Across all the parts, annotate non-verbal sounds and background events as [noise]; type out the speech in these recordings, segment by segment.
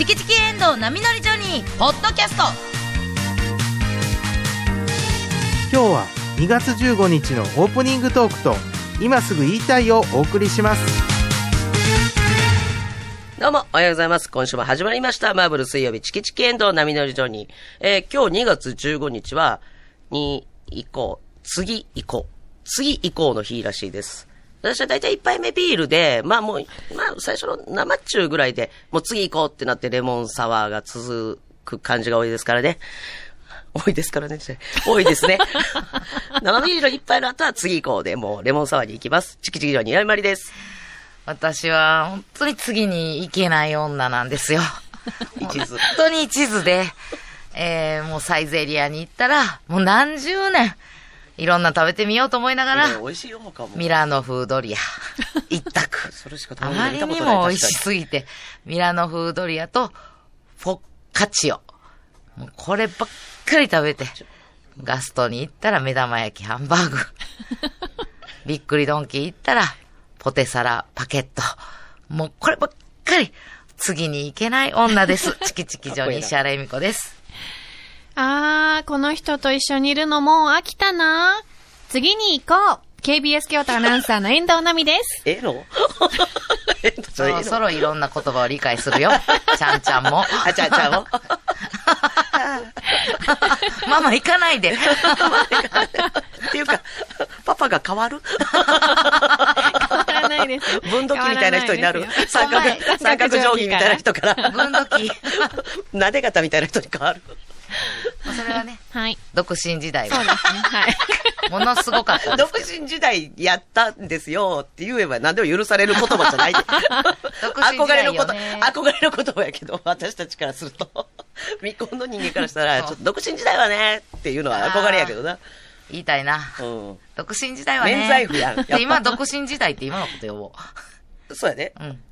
チキチキエンドウ波乗りジョニー」ポッドキャスト今日は2月15日のオープニングトークと今すぐ言いたいをお送りしますどうも、おはようございます。今週も始まりました。マーブル水曜日、チキチキエンドウ波乗りジョニー。えー今日2月15日は、2以降、次以降、次以降の日らしいです。私は大体1杯目ビールで、まあもう、まあ最初の生中ぐらいで、もう次行こうってなってレモンサワーが続く感じが多いですからね。多いですからね。多いですね。[laughs] 生ビール一杯の後は次行こうで、もうレモンサワーに行きます。チキチキジョニー、やりまりです。私は本当に次に行けない女なんですよ。[laughs] 一途本当に一途で、えー、もうサイゼリアに行ったら、もう何十年、いろんな食べてみようと思いながら。ミラノ風ドリア、[laughs] 一択。あまりにも美味しすぎて、ミラノ風ドリアとフォッカチオ。もうこればっかり食べて、ガストに行ったら目玉焼きハンバーグ。[laughs] びっくりドンキー行ったらポテサラパケット。もうこればっかり、次に行けない女です。[laughs] チキチキジョニー石原由美子です。あー、この人と一緒にいるのもう飽きたな。次に行こう。KBS 京都アナウンサーの遠藤奈美です。ええのええのそろそろいろんな言葉を理解するよ。[laughs] ちゃんちゃんも。あちゃんちゃんも？[laughs] ママ行かないで。[laughs] っていうか、パパが変わる？変わらないですよ。分度器みたいな人になる？な三角三角定規みたいな人から、分度器。撫で方みたいな人に変わる。[laughs] それはね、はい。独身時代そうは、ですね。はい。[laughs] ものすごかった独。身時代やったんですよって言えば何でも許される言葉じゃないで。[laughs] 独身時憧れのこと、憧れの言葉やけど、私たちからすると、未婚の人間からしたら、ちょっと独身時代はねっていうのは憧れやけどな。言いたいな。うん。独身時代はね。免罪符やん今、独身時代って今のこと呼ぼそうやね。う。うん。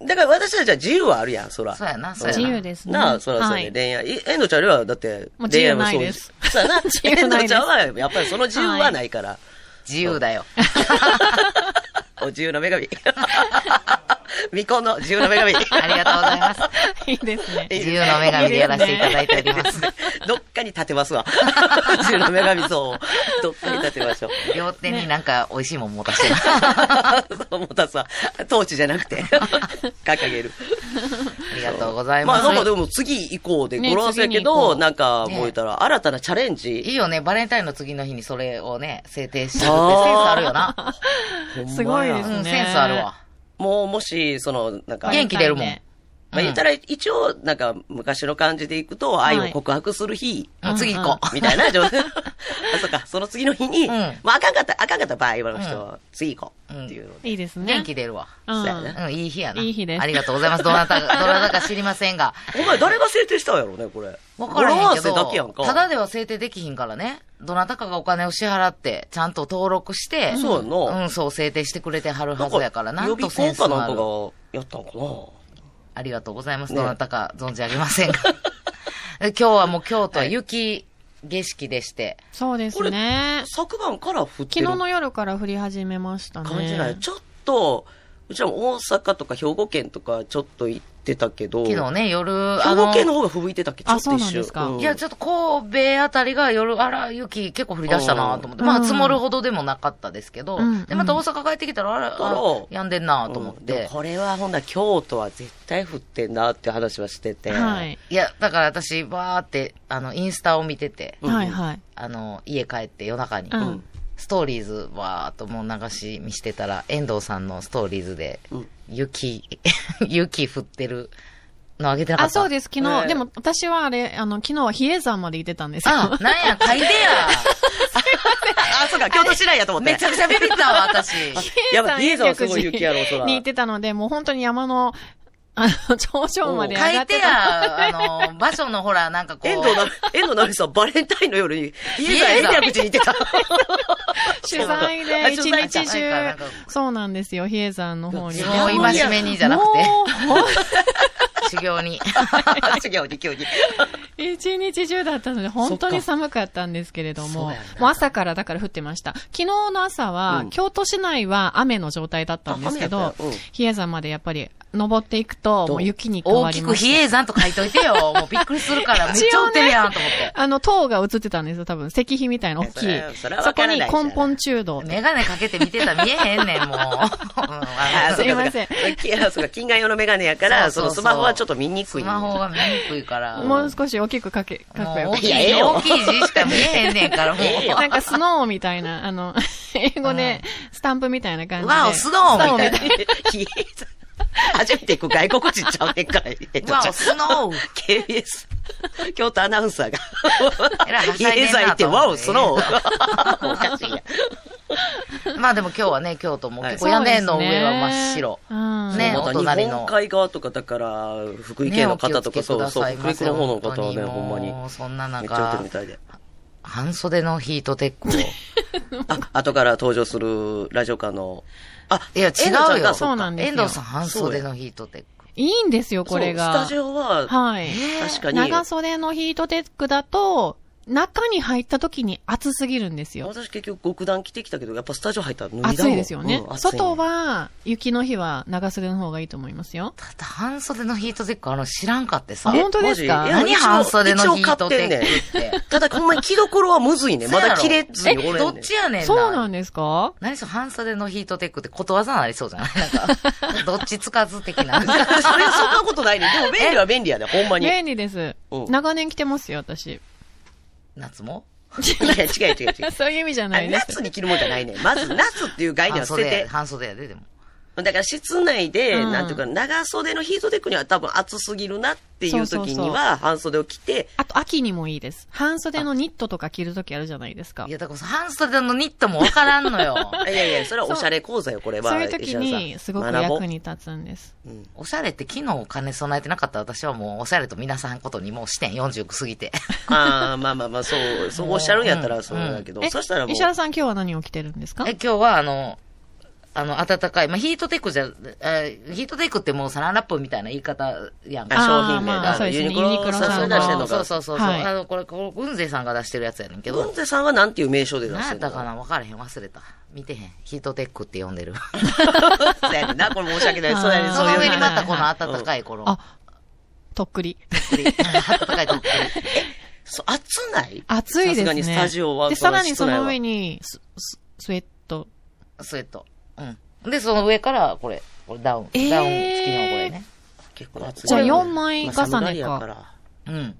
だから私たちは自由はあるやん、そら。そうやな、そうやな。自由ですね。なあ、そらそうやね、はい恋愛。え、遠藤ちゃんには、だって、恋愛もないですそう [laughs] そうやな。自由ないです遠藤ちゃんは、やっぱりその自由はないから。自由だよ。お自由の女神。[laughs] 未婚の自由の女神。[laughs] ありがとうございます。[laughs] いいですね。自由の女神でやらせていただいております。どっかに立てますわ。自由の女神像を、どっかに立てましょう。両手になんか美味しいもん持たしてる。そう、またさ、トーチじゃなくて、掲げる。ありがとうございまあ、ます。なんかでも次以降で、ね語呂合わせやけど、うなんか、ねもう言ったら、新たなチャレンいいジ。よね、バレンタインの次の日にそれをね、制定してるってセンスあるよな。すごいですねうん、センスあるわ。もう、もし、その、なんか、元気出るもん。まあ、言ったら、一応、なんか、昔の感じでいくと、愛を告白する日、もう次行こう。みたいな状態。[laughs] あ、そうか、その次の日に、うんまあ、あかんかった、あかんかった場合の人は、次行こう。っていうので。いいですね。元気出るわ。うんそうやねうん、いい日やな。いい日ですありがとうございます。どなたが、[laughs] どなたか知りませんが。お前、誰が制定したんやろうね、これ。わからへんけど、か。ただでは制定できひんからね。どなたかがお金を支払って、ちゃんと登録して、そうやんなうん、そう制定してくれてはるはずやから、なん予備とセンス校かなんか。がやったんかな。ありがとうございます。ねどなたか存じ上げませんが。で [laughs] 今日はもう京都は雪景色でして、そうですね。昨晩から降って昨日るの夜から降り始めましたね。感じない。ちょっと、うちらも大阪とか兵庫県とかちょっと行ってたけど、昨日ね、夜、兵庫県の方が吹雪いてたっけ？ちょあっと一瞬。そうなんですかうんいや、ちょっと神戸あたりが夜、あら、雪結構降り出したなと思って。うんまあ、積もるほどでもなかったですけど、うんで、また大阪帰ってきたら、あら、あうんやんでんなと思っうん。これはほんなら京都は絶対降ってんなって話はしてて。はい。いや、だから私、バーって、あの、インスタを見てて、うんはいはい。あの、家帰って夜中に、うん。ストーリーズ、わーっともう流し見してたら、遠藤さんのストーリーズで、うん雪、[laughs] 雪降ってるのあげてなかったあ、そうです。昨日、ねでも私はあれ、あの、昨日は比叡山まで行ってたんですよ。あ、なんや、書いてや。[laughs] あ、そうか、京都市内やと思って。めちゃくちゃビビったわ、私。[laughs] やばい、比叡山はすごい雪やろ、そら。に行ってたので、もう本当に山の、あの、頂上まで上書いてがってた。や、あの、場所のほら、なんかこう。遠藤な、遠藤なりさん、バレンタインの夜に、比叡山延暦寺に行ってた。[laughs] 取材であ一日中そうなんですよ、比�壷山の方に。自分を戒めにじゃなくて。もうもう修行に。次は急に。一日中だったので、本当に寒かったんですけれども、もう朝からだから降ってました。昨日の朝は、うん京都市内は雨の状態だったんですけど比叡山までやっぱり登っていくと、もう雪に変わ大きくりまして。比叡山と書いといてよ。もうびっくりするから、[laughs] めっちゃ売ってるやんと思って。あの、塔が映ってたんですよ、多分。石碑みたいな大きいそこに根本中道。メガネかけて見てたら見えへんねん、もう。[laughs] すいませんそうか。眼用のメガネやから、そのスマホはちょっと見にくい。スマホが見にくいから。もう少し大きく書け、書くよ大。きい大きい字しか見えへんねんから、[laughs] もう。なんかスノーみたいな、あの、[laughs] 英語でスタンプみたいな感じで。わお、スノーみたいな。[laughs] 初めて行く外国人ちゃうねんから。えっとわお、スノー。KBS、[laughs] 京都アナウンサーが。えらい家在行って、と思ってワオ、スノー。おかしいや。まあでも今日はね、京都もはい結構屋根の上は真っ白。うん。ねお隣の本海側とかだから、福井県の方とか、そうそう、北陸の方の方はね、ほんまに。もうそんなめっちゃ売ってるみ中、たいで。半袖のヒートテックを。あ、後から登場するラジオカーの、あ、いや、違うよ。んがそうなんですよ遠藤さん半袖のヒートテック。いいんですよ、これが。スタジオは、はい。確かに、長袖のヒートテックだと、中に入った時に暑すぎるんですよ。私結局極暖着てきたけど、やっぱスタジオ入ったら脱いだもん暑いですよね。うん外は、雪の日は長袖の方がいいと思いますよ。だって半袖のヒートテックあの知らんかってさあ。本当ですか？何半袖のヒートテック一応って。ただ、ほんまに着どころはむずいね。[laughs] まだ着れずにおれんねん。どっちやねんな？そうなんですか？何それ半袖のヒートテックってことわざになりそうじゃない？なんか、[laughs] どっちつかず的な。[laughs] それ、そんなことないね。でも便利は便利やね、ほんまに。便利ですうん。長年着てますよ、私。夏も？[laughs] 違う違う違う違う。[laughs] そういう意味じゃないです。夏に着るもんじゃないね。まず、夏っていう概念は捨てて。半袖やで、でも。だから室内で、うんなんていうか、長袖のヒートテックには多分暑すぎるなっていう時には、半袖を着て、あと、秋にもいいです。半袖のニットとか着るときあるじゃないですかい。や、だから半袖のニットもわからんのよ。[laughs] いやいや、それはおしゃれ講座よ、これは。そういう時に、すごく役に。に立つんです。おしゃれって昨日金備えてなかった私はもうおしゃれと皆さんことにもう視点40過ぎて。[laughs] ああ、まあまあまあ、そう、そうおっしゃるんやったらそうだけど、えそしたらもう、石原さん今日は何を着てるんですか？え、今日はあの、あの、暖かい。まあ、ヒートテックじゃ、えーヒートテックってもうサランラップみたいな言い方やんか。あ商品名だ。まあユニクロユニクロさんが出してるのが。そうそうそうそう。はいあの、これ、これ、雲勢さんが出してるやつやねんけど。文勢さんはなんていう名称で出してるの？何やったかな？分からへん。忘れた。見てへん。ヒートテックって呼んでる。[laughs] そうやねんな、これ申し訳ない。そうやねん、あーその上にうまたこの暖かいこの、あ、とっくり。暖 [laughs] かいとっくり。そう暑ない？暑いですね。さすがにスタジオは。で、さらにその上に。に、ス、ススウェット。スウェット。うん。で、その上から、これ、これダウン。えーダウン付きのこれね。結構暑い。じゃあこれ4枚重ねかまあらうん。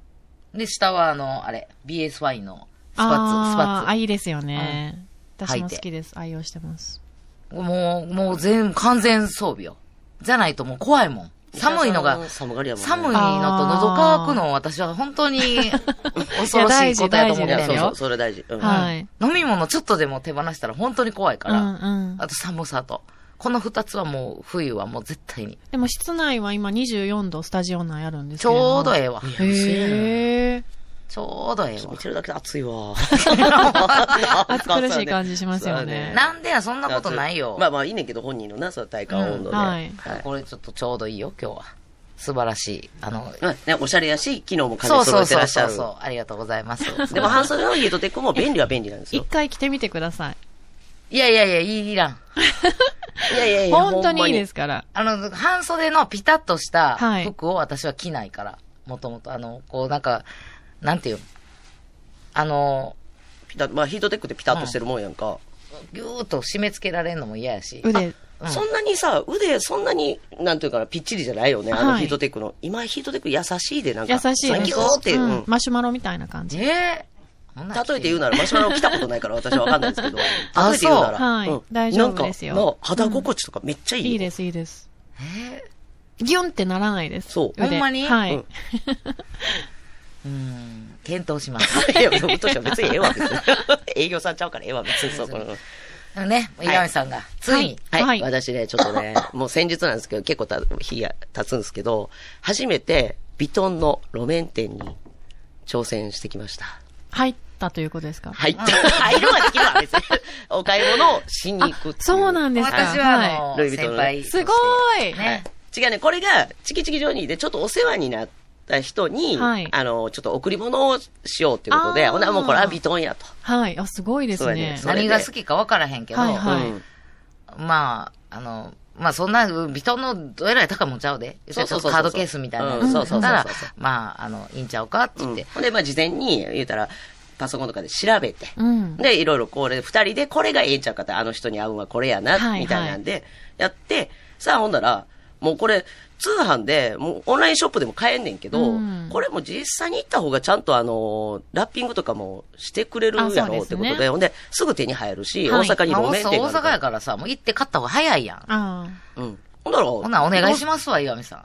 で、下はあの、あれ、BS ファインのスパッツ、スパあーあ、ッいいですよね。私も好きです。愛用してます。ツ。もう、もう全、完全装備よ。じゃないともう怖いもん。寒いのが、寒がりやもんね。寒いのと喉乾くの私は本当に [laughs] 恐ろしいことやと思ってんのよそうそう、。それ大事。うんはい。飲み物ちょっとでも手放したら本当に怖いかうんら。うん。あと寒さと。この二つはもう冬はもう絶対に。でも室内は今24度スタジオ内あるんですちけれどもょうどええわ。へえ。ちょうどええわ見。てるだけで暑いわ。[laughs] 暑苦しい感じしますよね。なんでや、そんなことないよ。まあまあいいねんけど、本人のな、その体感温度で。うんはいこれちょっとちょうどいいよ、今日は。素晴らしい。あの、まあね、おしゃれやし、昨日も金そう揃そうそうえてらっしゃる。そうそう。ありがとうございます。[laughs] でも半袖のヒートテックも便利は便利なんです一よ。[laughs] 回着てみてください。いやいやいや、いいらん。いやいやいや。。本当にいいですすから。あの、半袖のピタッとしたはい服を私は着ないから。もともと、あの、こうなんか、なんていう？あの、ピタまあヒートテックってピタッとしてるもんやんか。ぎゅーっと締め付けられるのも嫌やし。腕。うんそんなにさ、腕、そんなに、なんていうかな、ぴっちりじゃないよね、あのはいヒートテックの。今ヒートテック優しいで、なんか。優しいです。ギューって、ううんん。マシュマロみたいな感じ。えー、例えて言うなら、マシュマロ来たことないから私はわかんないですけど。[laughs] 例あえて言うなら。そうはいうん大丈夫ですよなんか、な肌心地とかめっちゃいいよ。いいです、いいです。えギュンってならないです。そう腕ほんまに？はい。うんー、[laughs] うん、検討します。[laughs] いや、僕としては別にええわ、別に。[laughs] 営業さんちゃうからええわ、別に。そう、この。でもね、岩見さんが、ついに、はい。はい私ね、ちょっとね、[laughs] もう先日なんですけど、結構た日が経つんですけど、初めて、ビトンの路面店に挑戦してきました。入ったということですか？入った。入るはできるわ、別に。お買い物をしに行くっていう。そうなんですか私は、ルイ・ヴィトンの先輩。すごいね。違違うね、これが、チキチキジョニーでちょっとお世話になった人に、はい。あの、ちょっと贈り物をしようっていうことで、ほんならもうこれはビトンやと。はい。あ、すごいですね。ね。それで。何が好きか分からへんけど、はいはい。うん。まあ、あの、まあそんな、ビトンのどえらい高いもんちゃうで。そうそうそうカードケースみたいな。そうそうそうまあ、あの、いいんちゃうかって言って。うん。ほんで、まあ事前に言うたら、パソコンとかで調べて、うん。で、いろいろこれ、二人でこれがええんちゃうかって、あの人に合うんはこれやな、はいはい。みたいなんで、やって、さあほんだら、もうこれ、通販で、もうオンラインショップでも買えんねんけど、うん。これも実際に行った方がちゃんとあの、ラッピングとかもしてくれるあやろうってことで、ほんで、すぐ手に入るし、はい。大阪にまあ、路大面店がある阪やからさ、もう行って買った方が早いやん。あうん。ほんだら、ほんならお願いしますわ、岩見さん。[laughs] っ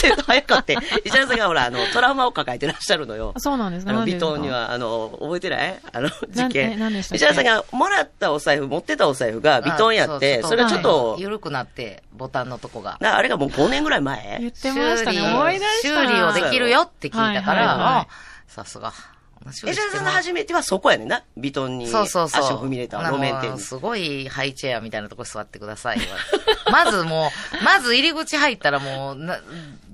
て早かって、石原さんがほら、あの、トラウマを抱えてらっしゃるのよあ。。そうなんですかあの、なんでですか？ビトンには、あの、覚えてない？あの、事件。石原さんがもらったお財布、持ってたお財布がビトンやって、あそれはちょっと、緩くなって、ボタンのとこが。なあれがもう5年ぐらい言前ってましたね。思い出した。修理をできるよって聞いたからい、さすが。修理石原さんの初めてはそこやねんな。ビトンに足。を踏み入れた路面店に。すごいハイチェアみたいなとこ座ってください。まずもう、まず入り口入ったらもう、な、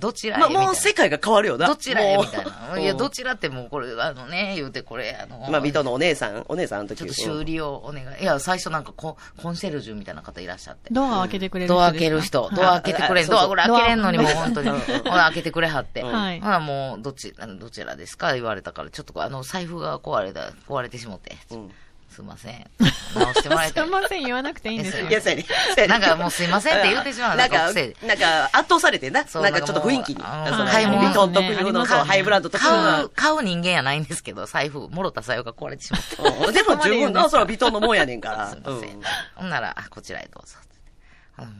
どちらへまあ、みたいなもう世界が変わるよな。どちらへみたいな。いや、うんどちらってもうこれ、あのね、言うてこれ、あの、まあ、ビのお姉さん、お姉さんあの時。ちょっと修理をお願い。いや、最初なんかココンシェルジュみたいな方いらっしゃって。ドアを開けてくれる人ドア開ける人、はいドア開けてくれん、あそうそうドアぐらい開けれんのにも本当に、[laughs] ほら開けてくれはって。はいほらもう、どっち、あのどちらですか？言われたから、ちょっとあの、財布が壊れた、壊れてしもって。うんすいません。直してもらえすてい。ません、言わなくていいんですよえ。いや、なんかもうすいませんって言ってしまうなんか、なんか圧倒されてな。そうなんかちょっと雰囲気に。買い物ビトン特有の、ハイブランド特有買のう、。買う人間やないんですけど、財布、もろた財布が壊れてしまって。うんでも十分な、それはビトンのもんやねんから。[laughs] すいません。うんほんなら、あこちらへどうぞ。あの、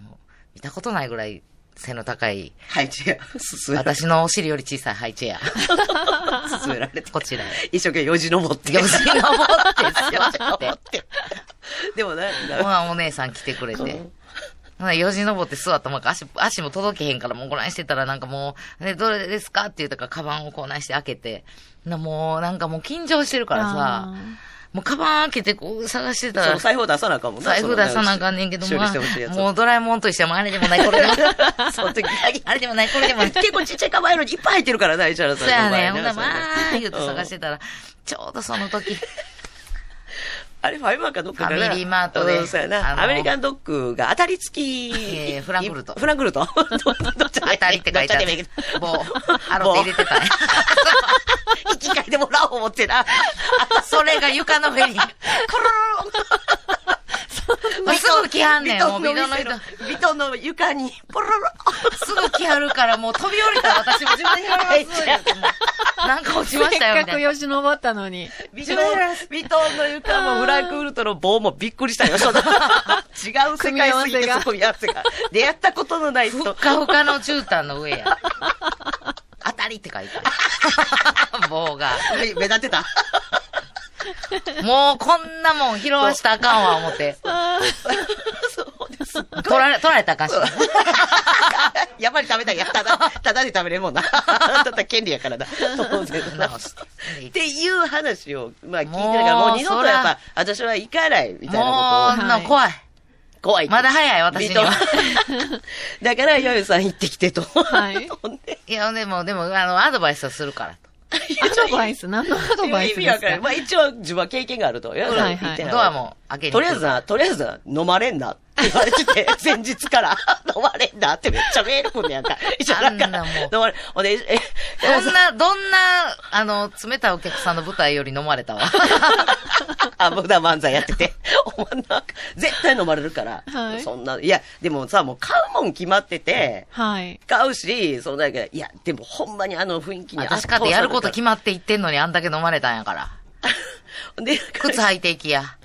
見たことないぐらい背の高い、はい、違う。進められ私のお尻より小さいハイチェア。[laughs] 進められて。こちらへ。一生懸命よじ登って。よじ登って、よじ登って。でもね、ほな、お姉さん来てくれて。よじ登って座ったまま足、足も届けへんからもうご覧してたらなんかもう、ね、どれですかって言ったから、カバンをこうないして開けて。な、もう、なんかもう緊張してるからさあ、もうカバン開けてこう探してたら財布を出さなあかんもんな。財布出さなあかんねんけども、修理してほしいやつもうドラえもんとしても [laughs] あれでもない、これでもない。その時あれでもない、これでもない。結構ちっちゃいカバンやのにいっぱい入ってるからな、石原さんそうやね。ほんなら、まあ、言うて探してたら、ちょうどその時、あれ、ファイマーかどっかかなファミリーマートでうんそうやな。あのアメリカンドッグが当たり付き。えーフランクフルトフランクフルトどどっち当たりって書いてある。ど棒、ハロって入れてたね。[laughs] 生き返でもらおう思ってな。それが床の上に、コロロロまあすぐ来はんねん、もうビトンの人。ビトンの床に、ポロロロ。すぐ来はるから、もう飛び降りたら私も自分にやりますなんか落ちましたよ、せっかく。よじ登ったのに。ビトの床もフランクフルトの棒もびっくりしたよ。その [laughs] 違う世界すぎてせが組み合わせが。出会ったことのない人ふっ。かふかの絨毯の上や。[laughs] 当たりって書いてある。[laughs] 棒が。目目立ってた？もうこんなもん拾わしたらあかんわ、思って。そうです。取られ、取られたらあかんし。やっぱり食べたいや。ただ、ただで食べれるもんな。[laughs] たら権利やからな。当然な。[laughs] っていう話を、まあ聞いてもうたから、もう二度とやっぱ、私は行かない、みたいもう、な。ことを。怖いって。まだ早い、私には。[laughs] だから、ヨヨさん行ってきてと。はいいや、でも、でも、あの、アドバイスはするからと。アドバイス？何のアドバイスですか？意味わからない。まあ一応自分は経験があると。ヨヨさんはいはいドアも開けにとりあえずな、とりあえずな、飲まれんなって言われてて、前日から、[laughs] 飲まれんなってめっちゃメールくんねやんか。[laughs] 一緒なもう飲まれ、ほんで、え、どんな、どんな、あの、冷たいお客さんの舞台より飲まれたわ。[laughs] あ、僕だ漫才やってて。お前なんか、絶対飲まれるから。はいそんな、いや、でもさ、もう買うもん決まってて、はい。買うし、そのだけいや、でもほんまにあの雰囲気に私かってやること決まって言ってんのにあんだけ飲まれたんやから。まで、靴履いていきや。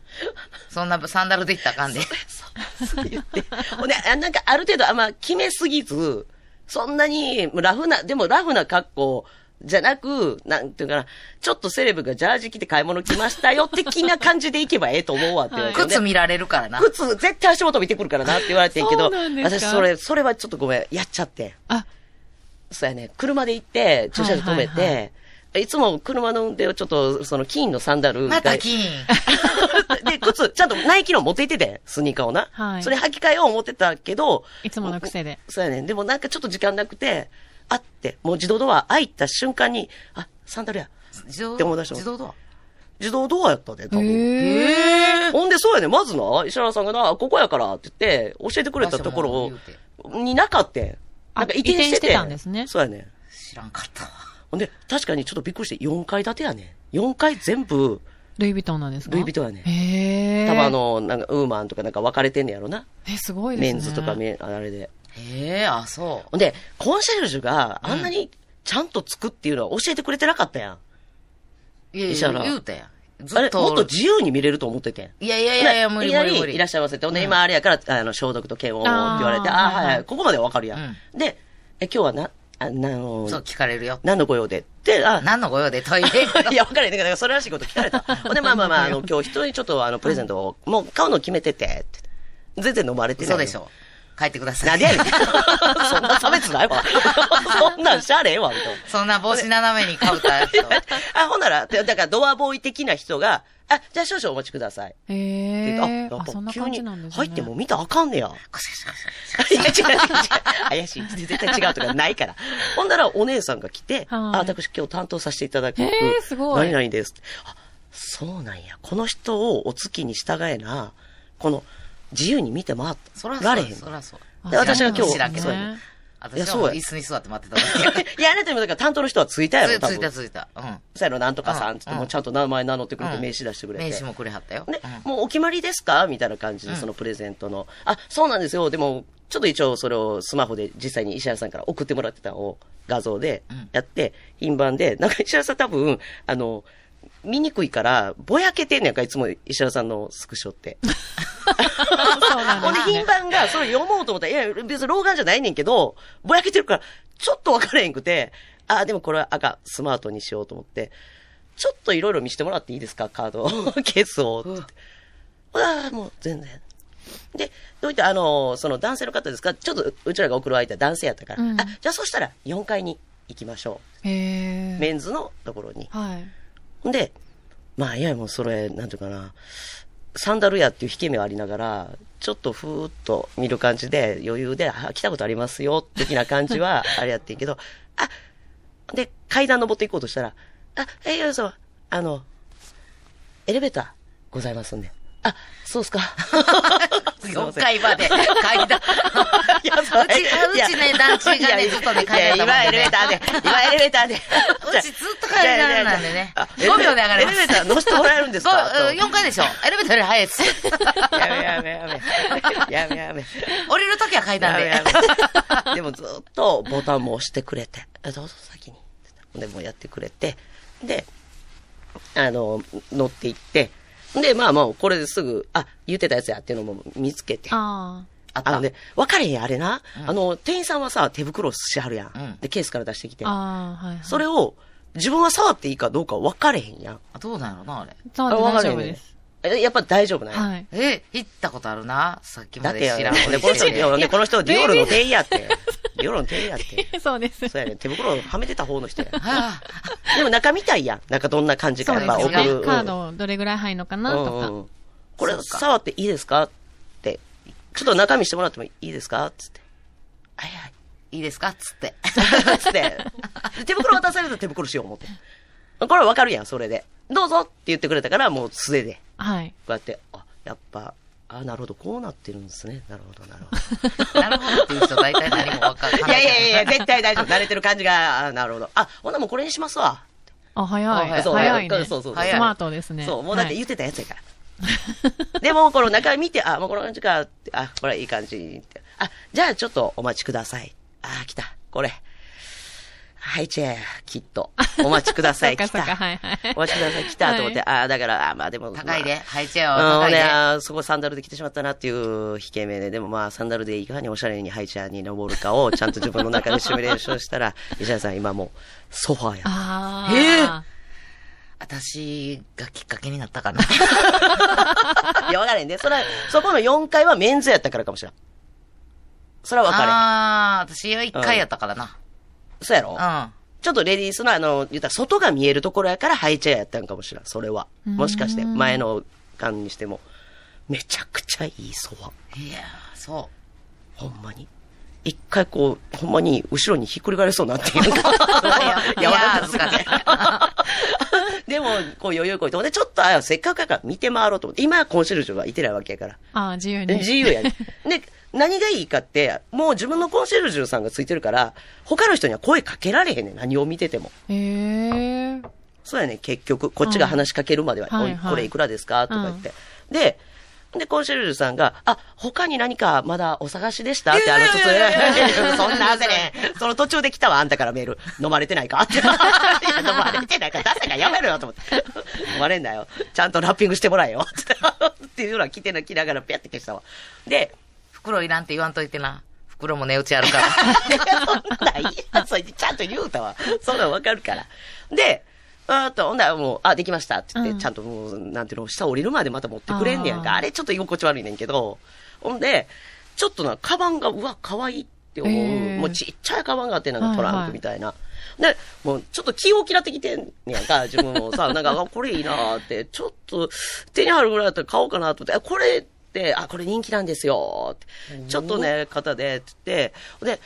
そんなサンダルで行ったらあかんで。そう言って。ほんで、あなんかある程度、あんま決めすぎず、そんなにラフな、でもラフな格好じゃなく、なんていうかな、ちょっとセレブがジャージ着て買い物来ましたよ、的な感じで行けばええと思うわって言われて。靴見られるからな。靴、絶対足元見てくるからなって言われてんけど、私それ、それはちょっとごめん、やっちゃって。あ、そうやね、車で行って、駐車場止めて、はいはいはいつも車の運転をちょっと、その金のサンダルが。また金。[laughs] で、靴、ちゃんとナイキの持って行ってて、スニーカーをな。はいそれ履き替えよう思ってたけど、いつもの癖で。そうやねん。でもなんかちょっと時間なくて、あって、もう自動ドア開いた瞬間に、あ、サンダルや。自動って思い出した自動ドア？自動ドアやったで、多分。へー。ほんで、そうやねん。まずな、石原さんがな、ここやからって言って、教えてくれたところになかったん。なんか移転して移転してたんですねそうやねん。知らんかったわ。ほんで、確かにちょっとびっくりして、4階建てやねん。4階全部、ルイ・ヴィトンなんですか？ルイ・ヴィトンやねん。へー。多分あ、の、なんか、ウーマンとかなんか分かれてんねやろな。え、すごいですね。メンズとかメン、あれで。へえ、あ、そほんで、コンシェルジュがあんなにちゃんとつくっていうのは教えてくれてなかったやん。う。いやいや、言うたやん。ずあれ、っと。もっと自由に見れると思ってて。いやいやいやいや、無理無理無理。りいらっしゃいませって。ほんで、今あれやから、あの、消毒と検温って言われて、あーああー、はいはいはいはい、ここまではわかるやん。で、え、今日はな、あ、なの、そう、聞かれるよ。何のご用でって、あ、何のご用で？トイレ [laughs] いや、わかるよ。だから、それらしいこと聞かれた。[laughs] ほんで、まあまあまあ、あの、今日人にちょっと、あの、プレゼントを、もう買うの決めてて、って。全然飲まれてない。そうでしょ。帰ってください。なんでやねん。[laughs] そんな差別ないわ。[laughs] そんなんしゃあれえわ、みたいな。そんな帽子斜めにかぶったやつと。[laughs] あ、ほんなら、でだからドアボーイ的な人が、あ、じゃあ少々お待ちください。へってー。言ってあ、やっあ、そんなぱ急に感じなんですね。入っても見たらあかんねや。コシコシコシいや、違う違う違う。怪しい。絶対違うとかないから。ほんならお姉さんが来て、あ、はい私今日担当させていただく。へーすごい何々です。あ、そうなんや。この人をお月に従えな、この、自由に見て回っそられへん。そらそう。あで私は今日そうや私は椅子に座って待ってただけ。[laughs] いや、あなたにもだから担当の人はついたやろ、多分。ついたついた。うん。そうやろ、なんとかさんって言って、うんもうちゃんと名前名乗ってくれてうん名刺出してくれて。名刺もくれはったよ。で、うんもうお決まりですか？みたいな感じで、そのプレゼントの。あ、そうなんですよ。でも、ちょっと一応それをスマホで実際に石原さんから送ってもらってたのを画像でやって、品番で、なんか石原さん多分、あの、見にくいから、ぼやけてんねやんか、いつも石原さんのスクショって。[laughs] そうなんほんで、品番がそれ読もうと思ったら、いや、別に老眼じゃないねんけど、ぼやけてるから、ちょっとわからへんくて、あ、でもこれは赤、スマートにしようと思って、ちょっといろいろ見せてもらっていいですか、カード、ケースを。ああ、もう全然。で、どういった、あの、その男性の方ですか？ちょっとうちらが送る相手は男性やったから、うんあ、じゃあそしたら4階に行きましょへう。ー。メンズのところに。はい。で、まあ、いや、もうそれ、なんていうかな、サンダルやっていう引け目はありながら、ちょっとふーっと見る感じで、余裕で、あ、来たことありますよ、的な感じは、[laughs] あれやってんけど、あ、で、階段登っていこうとしたら、あ、えいよそう、あの、エレベーターございますんで。あ、そうっすか。[laughs] 4階まで [laughs] 階段。[laughs] いや、そううちうちね団地がねずっとね階段今エレベーターで、今エレベーターで。うちずっと階段なんでねあ5秒で上がれますエレベーター乗せてもらえるんですか？4階でしょエレベーターより早いです。やめやめやめ。やめやめ。降りるときは階段で。でもずっとボタンも押してくれて、えどうぞ先に。で、もうやってくれて、で、あの、乗って行って、で、まあまあ、これですぐ、あ、言ってたやつやっていうのも見つけて。ああった。あのね、分かれへんやんあれな。あの、店員さんはさ、手袋しはるやん。うんで、ケースから出してきてあ。。ああ、はい、はい。それを、自分は触っていいかどうか分かれへんやん。どうなんやろな、あれ。そうであ分かれへんねん大丈夫です。え、やっぱ大丈夫なんや？はい。え、行ったことあるな。さっきだってや、まで知らん。でこの人、いやでこの人、ディオールの店員やって。ディオールの店員やって。[laughs] そうです。そうやね。手袋はめてた方の人や。はでも中見たいやん。中どんな感じか。やっぱ送る。カードどれぐらい入るのかな？とか。うんうんうんこれ触っていいですか？って。ちょっと中見してもらってもいいですか？つって。はいはい。いいですか？つって。つって。手袋渡されると手袋しよう思って。これわかるやん、それで。どうぞって言ってくれたから、もう素手で。はい。こうやって、あ、やっぱ、あ、なるほど、こうなってるんですね。なるほど、なるほど。[laughs] なるほどっていう人大体何もわかんない。いやいやいや、絶対大丈夫。慣れてる感じが、あなるほど。あ、ほんならもうこれにしますわ。あ、早い。そう早いね。そうそうそうスマートですね。そう、もうだってはい言ってたやつやから。でも、この中見て、あ、もうこの感じかあ、これいい感じって。あ、じゃあちょっとお待ちください。あ、来た。これ。はい、チェー、きっと。お待ちください。[laughs] 来た。そっかはいはいお待ちください。来たと思って、あ、だから、あ、まあでも。高いで。まあ配置はうん、ね、高いで。あーそこサンダルで来てしまったなっていう引け目で、でもまあサンダルでいかにおしゃれにハイチャーに登るかをちゃんと自分の中でシミュレーションしたら、[laughs] 石原さん今もうソファーや。あえあ。私がきっかけになったかな。[laughs] いや、わからへんね。それは、そこの4階はメンズやったからかもしれん。それはわかれへん。あー、私は1回やったからな。そうやろ？うん。ちょっとレディースのあの、言ったら外が見えるところやからハイチェアやったんかもしれん、それは。もしかして、前の間にしても。めちゃくちゃいいソファ。いやー、そほんまに。一回こう、ほんまに後ろにひっくり返りそうになっていうか。[laughs] いや柔らかすぎいやて。でも、こう余裕こいて、ほんでちょっと、あ、せっかくやから見て回ろうと思って、今はコンシェルジュがいてないわけやから。ああ、自由に。自由やね。[laughs] で、何がいいかって、もう自分のコンシェルジュさんがついてるから、他の人には声かけられへんねん。何を見てても。へえ。そうやね、結局。こっちが話しかけるまでは、はいはいこれいくらですか？とか言って。で、で、コンシェルジュさんが、あ、他に何かまだお探しでした？って、あの、[laughs] そんな汗ね、その途中で来たわ、あんたからメール。飲まれてないか？って。いや、飲まれてないから、出せからやめろよ、と思って。飲まれんなよ。ちゃんとラッピングしてもらえよ。[laughs] っていうのは来てな、来ながらピャって消したわ。で、う。袋いらんって言わんといてな。袋も値打ちあるから。[laughs] そんなんいいや、それちゃんと言うたわ。そんなんわかるから。で、あと、ほんならもう、あ、できましたって言って、うんちゃんともう、なんていうの、下降りるまでまた持ってくれんねやんか。あれちょっと居心地悪いねんけど、ほんで、ちょっとな、カバンが、うわ、可愛いって思う。へーもうちっちゃいカバンがあって、なんかトランはいはいクみたいな。で、もう、ちょっと気を嫌ってきてんねやんか、自分もさ、なんか、あこれいいなーって、ちょっと、手に入るぐらいだったら買おうかなと思って、あこれあ、これ人気なんですよ。ちょっとね、型で、つって、で、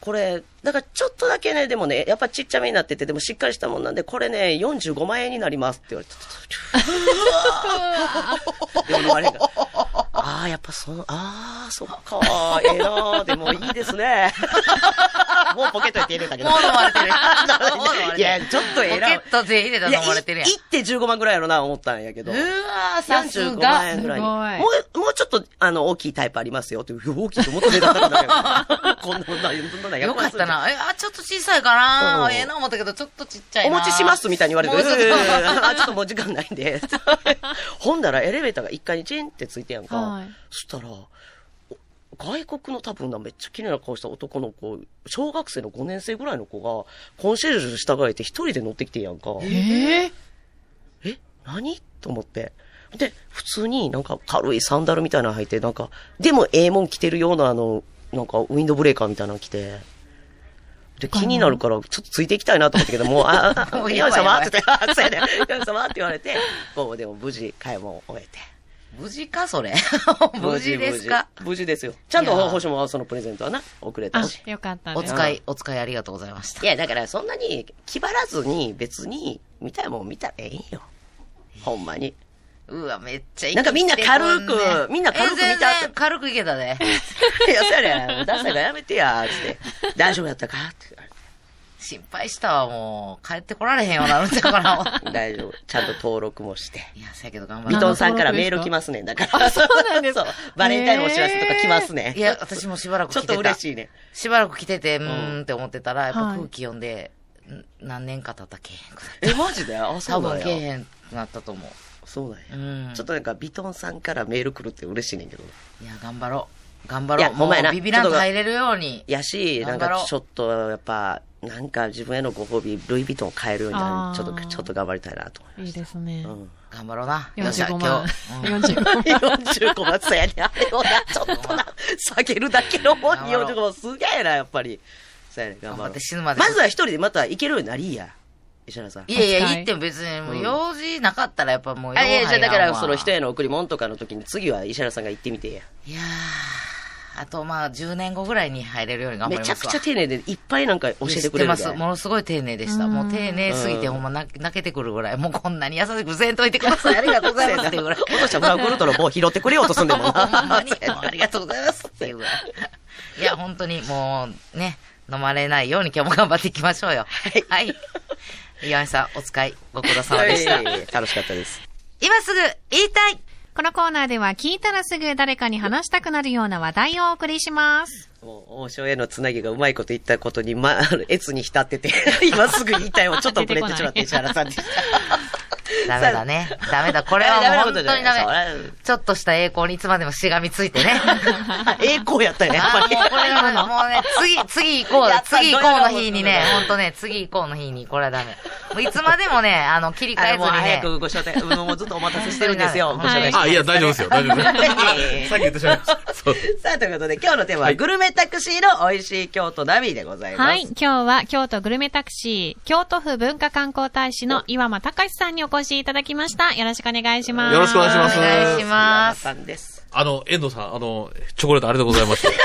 これ、だからちょっとだけね、でもね、やっぱちっちゃめになってて、でもしっかりしたもんなんで、これね、45万円になりますって言われて、でも [laughs] あれが、ああ、やっぱその、ああ、そっか、ええなーでもいいですね。[laughs] もうポケット入れたけど。もう飲まれてるもう飲まれてるいや、ちょっとええな。ポケットで入れたら飲まれてるやんい。行って15万ぐらいやろな、思ったんやけど。うわー、さす45が万。円ぐらいもいう、もうちょっと、あの、大きいタイプありますよって。大きいともっと値段高くなるよ。[laughs] こんな、こんな、そんなよかった。な。え、あ、ちょっと小さいかうなんええな思ったけど、ちょっとちっちゃいおな。持ちしますみたいに言われて、あちょっともう時間ないんで。ほんだらエレベーターが1階にチェーンってついてやんか。はいそしたら、お外国の多分な、めっちゃ綺麗な顔した男の子、小学生の5年生ぐらいの子が、コンシェルジュ従えて一人で乗ってきてんやんか。ええ。え何？と思って。で、普通になんか軽いサンダルみたいなの履いて、なんか、でもええもん着てるようなあの、なんかウィンドブレーカーみたいなの着て、で、気になるから、ちょっとついていきたいなと思ったけど、もう、あ、あ、もあ、[laughs] うよいしょ、やばいやばい待 [laughs] ってて、あ、そうやね、よいしょ、待って言われて、こう、でも無事、買い物を終えて。無事か、それ？[laughs] 無事ですか？無事ですよ。ちゃんと星もそのプレゼントはな、遅れたあし。、よかったね。お使い、お使いありがとうございましたい。や、だからそんなに気張らずに別に見たいもん見たらええんよ。ほんまに。うわ、めっちゃいい。なんかみんな軽くみんな軽く見たえ全然軽くいけたで。[laughs] いや、そうやねん。ダサいからやめてや、つって。大丈夫やったかって。心配したわ、もう。帰ってこられへんようになるんだから。[laughs] 大丈夫。ちゃんと登録もして。いや、せやけど頑張ろう。ビトンさんからメール来ますねん。だから。そうなんです。[laughs] バレンタインのお知らせとか来ますね。いや、私もしばらくちょっと来てた。嬉しいね。しばらく来てて、うーんって思ってたら、やっぱはい空気読んで、ん何年か経ったらけ？えへんくなっえ、マジで？あ、た。そうなん多分け。へんくなったと思う。そうなんや。うん。ちょっとなんか、ビトンさんからメール来るって嬉しいねんけど。いや、頑張ろう。頑張ろう。いやもうビビらんと入れるように。やし、なんかちょっと、やっぱ、なんか自分へのご褒美、ルイ・ヴィトンを買えるようになるちょっと、ちょっと頑張りたいなと思いいいですね。うん。頑張ろうな。よっしゃ、45今万。日。うん45万。45万そうやね。あれをな、ちょっとな、[laughs] 下げるだけの方に45万すげえな、やっぱり。そうやね、頑張ろう頑張って死ぬまでまずは一人でまた行けるようになりいや。石原さん。いやいや、行っても別に、もううん用事なかったらやっぱもう、あ、いや、じゃあだから、その人への贈り物とかの時に次は石原さんが行ってみてや。いやー、あとまあ10年後ぐらいに入れるように頑張りますわ。めちゃくちゃ丁寧でいっぱいなんか教えてくれるで知ってます。ものすごい丁寧でした。もう丁寧すぎてほんま泣泣けてくるぐらい。もうこんなに優しくせんといてください。[laughs] ありがとうございますっていうぐらい。落としたフランクフルトの棒拾ってくれようとすんでもほんまな。に、ありがとうございますっていうぐらい。いや、本当にもうね、飲まれないように今日も頑張っていきましょうよ。はいはい。岩井さん、お使いご苦労様でした楽しかったです。今すぐ言いたいこのコーナーでは聞いたらすぐ誰かに話したくなるような話題をお送りします。もう、王将へのつなぎがうまいこと言ったことに、ま、あの、越に浸ってて、[laughs] 今すぐ言いたいをちょっと遅れてしまって、石原さんでした。[laughs] ダメだね。ダメだ。これはもう本当にダダメ。ちょっとした栄光にいつまでもしがみついてね。[laughs] 栄光やったよね、やっぱり。もうこれはもうね、次、次行こう次行こうの日にねや、ろうほんとね、次行こうの日に、これはダメ。もういつまでもね、あの、切り替えあのもう早ずにね。くご招待、もうずっとお待たせしてるんですよ。ごはい招待してあ、いや、大丈夫ですよ。大丈夫です。あ [laughs] さっき言ってしまいました。さあ、ということで、今日のテーマは、グルメタクシーの美味しい京都ナビでございます。はい。今日は京都グルメタクシー、京都府文化観光大使の岩間隆さんにお越しいただきました。よろしくお願いします。よろしくお願いしますお願いします。さんです。あの、遠藤さん、あの、チョコレートありがとうございました。[laughs]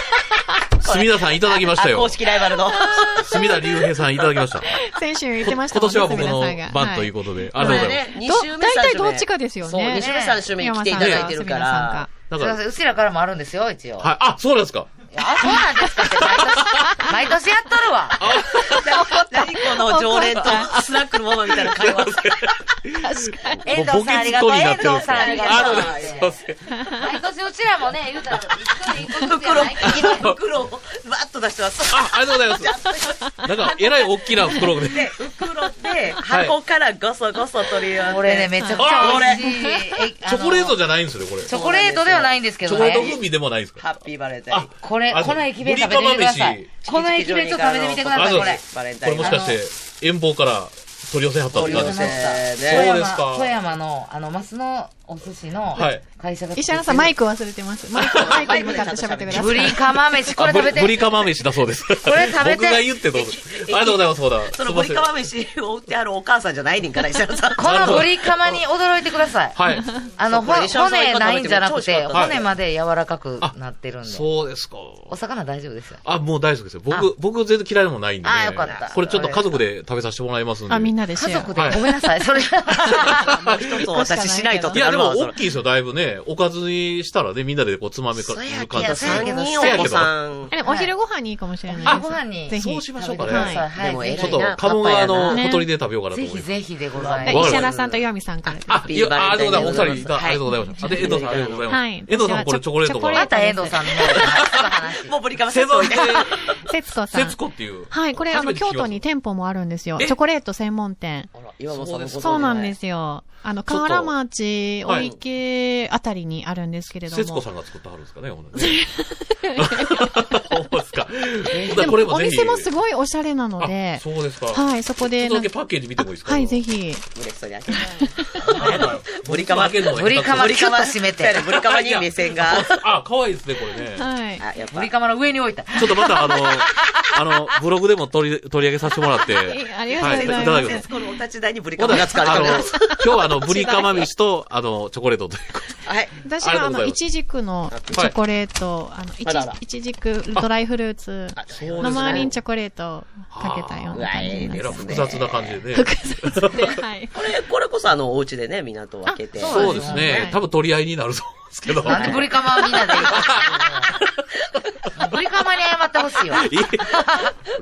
隅田さんいただきましたよあ公。式ライバルの。[laughs] 隅田隆平さんいただきました。先週言ってました今年は僕の番ということで、ありがとうございます。大。体どっちかですよねそう、二週目、三週目に来ていただいてるから。か、すいません、うちらからもあるんですよ、一応。はい、あ、そうなんですか。あ、そうなんですかって、毎年、毎年やっとるわ。何この常連とスナックのママみたいな会話。遠藤さんありがとう、遠藤さんありがとう。毎年うちらもね、言うたら、一人一個ずつやないか今袋をバッと出してます。あ、ありがとうございます。なんか、えらい大きな袋で。で、袋で箱からゴソゴソ取り寄せて。これね、めちゃくちゃ美味しい。えチョコレートじじゃないんですよね、これ。チョコレートではないんですけチョどね。コレート風味でもないんですか？ハッピーバレンタイン。これ、あこの駅弁食べてみてください。この駅弁ちょっと食べてみてください、これ。これもしかして、遠方から取り寄せはったって感じですか？取り寄せそう山ですか。富山の、あの、マスのお寿司のはい会社が作ってる。石原さんマイク忘れてます。マイク、マイクに向かって喋ってください。ブリカマ飯、これ食べて。あブリブリカマ飯だそうです。これ食べて僕が言ってどうぞ。ありがとうございます、そうだ。そのブリカマ飯を売ってあるお母さんじゃないねんから、石原さん。このブリカマに驚いてください。はい。あの、骨ないんじゃなくて、骨まで柔らかくなってるんで。そうですか。お魚大丈夫ですよ。あ、もう大丈夫ですよ。あ僕、僕全然嫌いでもないんで、ね。あよかったこれちょっと家族で食べさせてもらいますんで。あ、みんなで。家族で、ごめんなさい、それ。もう一つお渡ししないとっていや、でも大きいですよ、だいぶね。おかずにしたらね、みんなでこう、つまみか、そうやる感じ。そうやけどお子さん。えでもお昼ご飯にいいかもしれないです。あご飯にぜひ。そうしましょうかね食べてくださいでもはい。ちょっと鴨川のね小鳥で食べようかなとぜ思います。ひぜひでございえます。石原さんと岩見さんから。あ、いや、あありがとうございます。お二人ありがとうございます。あ、で、遠藤さんありがとうございます。はい遠藤さんこれチョコレートが。また遠藤さんの話。もうブリカマセセゾンでット置いて。、節子さん。節子っていう。はい、これあの、京都に店舗もあるんですよ。え？チョコレート専門店。そうなんですよ。あの、河原町、はいお池あたりにあるんですけれども。節子さんが作ってはるんですかね、ほんとね。[laughs] でも、お店もすごいおしゃれなのであ、そうですか。はい、そこでちょっとだなんか。けパッケージ見てもいいですか？はい、ぜ。ひ。嬉しそうに開けた。ブリブリカマブリカマキュッと締めてブリカマに目線が。あ、可愛いですね、これね。はい。あ、やっぱブリ。カマの上に置いた。ちょっとまたあの、[laughs] あの、ブログでも取り、取り上げさせてもらって。ありがとうございますはい、ただきます。このお立ち台にブリカマが使われてます。今日はあの、ブリカマ飯と、あの、チョコレートということはい。私はあの、いちじくのチョコレート、あの、いちじくドライフルーツそうですの周りにね。チョコレートをかけたような感じになえらってます複雑な感じでね。[laughs] 複雑で、はい。[laughs] これ、これこそあの、お家でね、港を開けて。あそうですはねい。多分取り合いになると思うんですけど。なんでブリカマをみんなで言うの？ブリカマに謝ってほしいわ。いい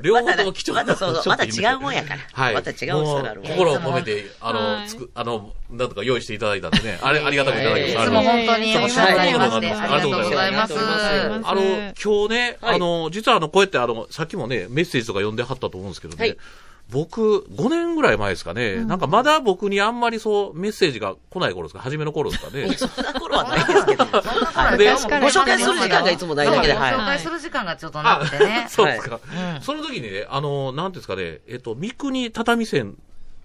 両方とも貴重なまたそうそう、また違うもんやから。はい。また違うもんなるもう心を込めて、あの、はいつく、あの、なんとか用意していただいたんでね。あれ、ありがたくいただきます。いつも本当にお世話になりまして、はいありがとうございます。ありがとうございますあの、今日ね、はいあの、実はあの、こうやってあの、さっきもね、メッセージとか読んではったと思うんですけどね、はい僕、5年ぐらい前ですかね、なんかまだ僕にあんまりそう、メッセージが来ない頃ですか、初めの頃ですかね。そんな頃はないですけど。[laughs] はい。でご紹介する時間がいつもないだけで、ごはい。紹介する時間がちょっとなくてね。そうですか、うん。その時にね、あの、なんていうんですかね、えっと、三国畳線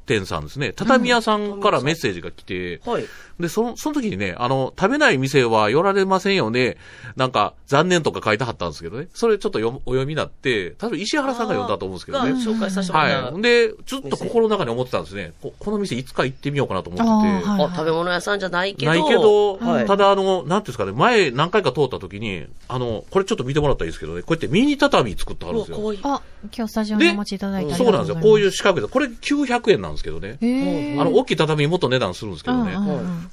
店さんですね、畳屋さんからメッセージが来て、はい。で、その、その時にね、あの、食べない店は寄られませんよね。なんか、残念とか書いてはったんですけどね。それちょっと読むお読みになって、多分石原さんが読んだと思うんですけどがね。紹介させてもらったはい。で、ちょっと心の中に思ってたんですね。ここの店いつか行ってみようかなと思ってて。あーはいあ、食べ物屋さんじゃないけど。ないけど、はいただあの、なんていうんですかね、前何回か通った時に、あの、これちょっと見てもらったらいいですけどね、こうやってミニ畳作ってあるんですよ。あ、今日スタジオにお持ちいただいてありそうなんですよ。こういう四角いこれ900円なんですけどね。あの、大きい畳もっと値段するんですけどね。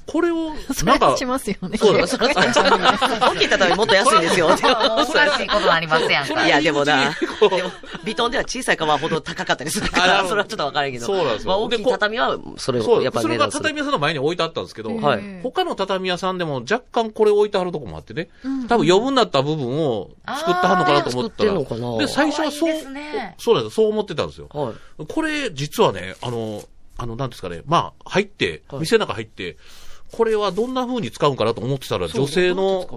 これを、[laughs] なんかはし、ますよね。そうだそらそう大きい畳もっと安いですよ。もう素晴らしいことありますやんか。いや、でもな、こうでも、ビトンでは小さい釜ほど高かったりするから、それはちょっとわからんけど。そうなんですよまあ、大きい畳は、それを、やっぱそれが。畳屋さんの前に置いてあったんですけど、はい他の畳屋さんでも若干これ置いてあるとこもあってね、多分余分になった部分を作ってはんのかなと思ったら、で、最初はそうそうなんですそう思ってたんですよ。はい。これ、実はね、あの、あの、なんですかね、まあ、入って、はい店の中入って、これはどんな風に使うんかなと思ってたら、女性の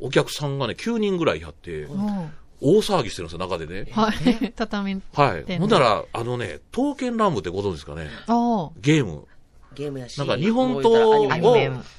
お客さんがね、9人ぐらいやって、うん大騒ぎしてるんですよ、中でね。はい。畳。はい。[laughs] でほんなら、あのね、刀剣乱舞ってご存知ですかねゲーム。ゲームやし。なんか日本刀を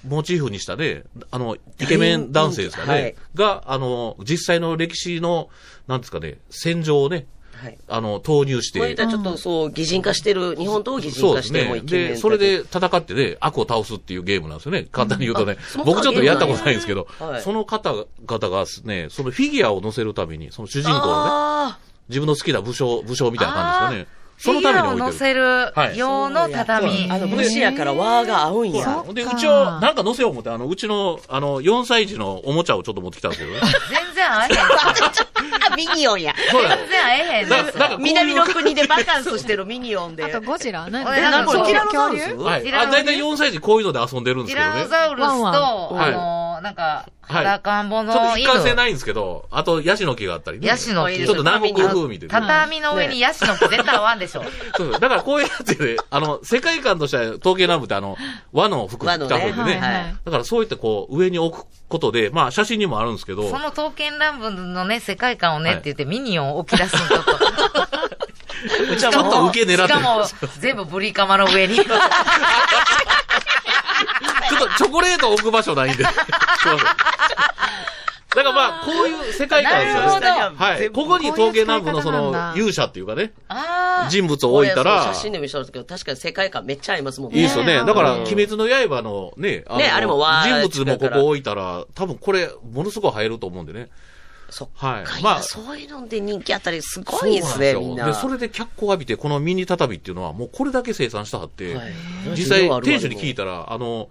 モチーフにしたね、あの、イケメン男性ですかね、はいが、あの、実際の歴史の、なんですかね、戦場をね、はい。あの、投入して、こういったちょっとそう、擬人化してる、日本刀を擬人化して、もうね。イケメンで、それで戦ってね、悪を倒すっていうゲームなんですよね。簡単に言うとねあ。その僕ちょっとやったことないんですけどはい、その方々がね、そのフィギュアを乗せるために、その主人公のね、あ自分の好きな武将、武将みたいな感じですかね。そのために置いてる。乗せる用の畳。あの、武士やから和が合うんや。そで、うちを、なんか乗せよう思って、あの、うちの、あの、4歳児のおもちゃをちょっと持ってきたんですけどね。全然会えへん。あ、ミニオンや。全然会えへん南の国でバカンスしてるミニオンで。あとゴジラな俺なんかティラノサウはい。あ、だいたい4歳児こういうので遊んでるんでティすけどね。ラノザウルスと、ワンワンあの、なんか、はい裸んぼちょっとの犬。一貫性ないんですけど、あと、ヤシの木があったりね。ヤシの木。ちょっと南国風味でね。畳の上にヤシの木絶対合わんでしょ。[laughs] そうだからこういうやつで、あの、世界観としては、統計南部ってあの、和の服着た和のねね。はいはいだからそういったこう、上に置くことで、まあ写真にもあるんですけど、その刀剣乱舞のね、世界観をねはいって言ってミニオンを置き出すのと。[laughs] うちょっと受け狙ってるしかも、全部ブリカマの上に。[laughs] ちょっとチョコレート置く場所ないんで。[laughs] すいません。だからまあ、こういう世界観ですよね。はい。ここに統計南部のその勇者っていうかね、ああ。人物を置いたら、写真で見せたんですけど、確かに世界観めっちゃ合いますもんいいですよね。ねだから、うん鬼滅の刃のね、のねあれも人物もここ置いたら、多分これ、ものすごい入ると思うんでね。そっはいか。まあまあ、そういうので人気あったり、すごいですね、みんな。で、それで脚光を浴びて、このミニ畳っていうのは、もうこれだけ生産したはって、はい実際店主に聞いたら、あの、